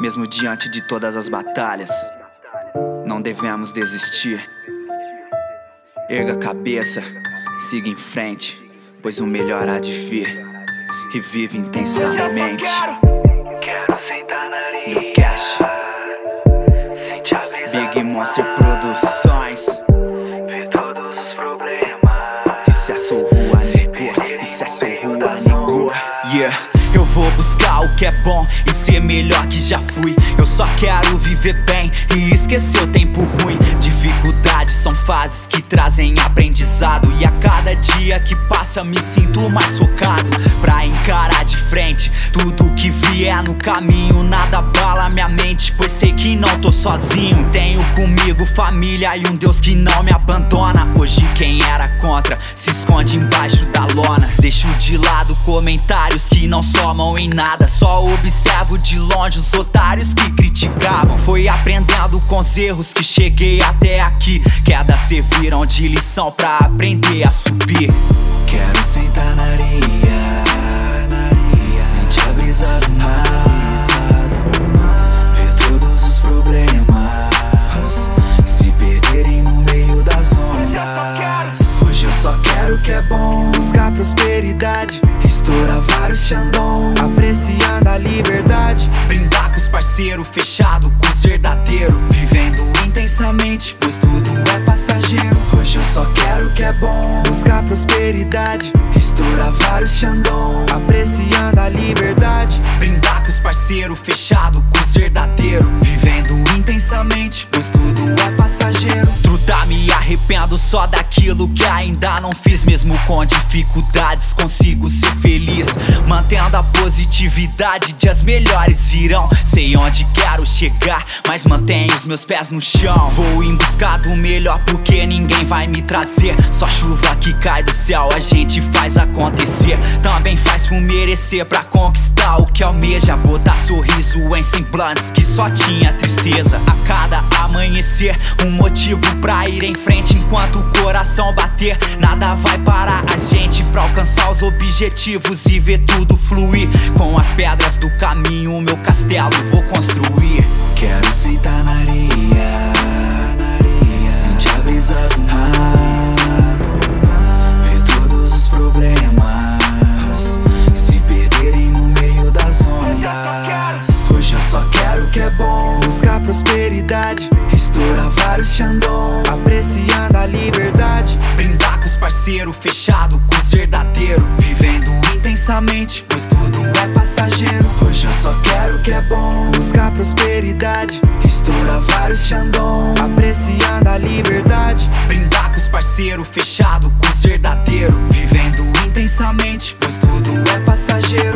Mesmo diante de todas as batalhas, não devemos desistir. Erga a cabeça, siga em frente, pois o melhor há de vir. E vive intensamente. Quero sentar na areia. Cash, Big Monster Produções. Yeah. Eu vou buscar o que é bom e ser melhor que já fui. Eu só quero viver bem e esquecer o tempo ruim. Dificuldades são fases que trazem aprendizado. E a cada dia que passa me sinto mais focado pra encarar de frente tudo que vier no caminho. Nada pois sei que não tô sozinho. Tenho comigo família e um Deus que não me abandona. Hoje quem era contra se esconde embaixo da lona. Deixo de lado comentários que não somam em nada. Só observo de longe os otários que criticavam. Foi aprendendo com os erros que cheguei até aqui. Quedas serviram de lição pra aprender a subir. Quero sentar na areia. Prosperidade. Estourar vários Xandão. Apreciando a liberdade. Brindar com os parceiros, fechado com os verdadeiros. Vivendo intensamente, pois só quero o que é bom. Buscar prosperidade. Estourar vários Xandão. Apreciando a liberdade. Brindar com os parceiros, fechado com os verdadeiros. Vivendo intensamente, pois tudo é passageiro. Truta, me arrependo só daquilo que ainda não fiz. Mesmo com dificuldades, consigo ser feliz. Mantendo a positividade, dias melhores virão. Sei onde quero chegar, mas mantenho os meus pés no chão. Vou em busca do melhor, porque ninguém vai me trazer. Só chuva que cai do céu, a gente faz acontecer. Também faz por merecer pra conquistar o que almeja. Botar sorriso em semblantes que só tinha tristeza. A cada amanhecer, um motivo pra ir em frente enquanto o coração bater. Nada vai parar a gente pra alcançar os objetivos e ver tudo fluir. Com as pedras do caminho, meu castelo vou construir. Quero sentar na areia. Quero o que é bom. Buscar prosperidade. Estourar vários Xandão. Apreciando a liberdade. Brindar com os parceiros, fechado com os verdadeiros. Vivendo intensamente, pois tudo é passageiro. Hoje eu só quero o que é bom. Buscar prosperidade. Estourar vários Xandão. Apreciando a liberdade. Brindar com os parceiros, fechado com os verdadeiros. Vivendo intensamente, pois tudo é passageiro.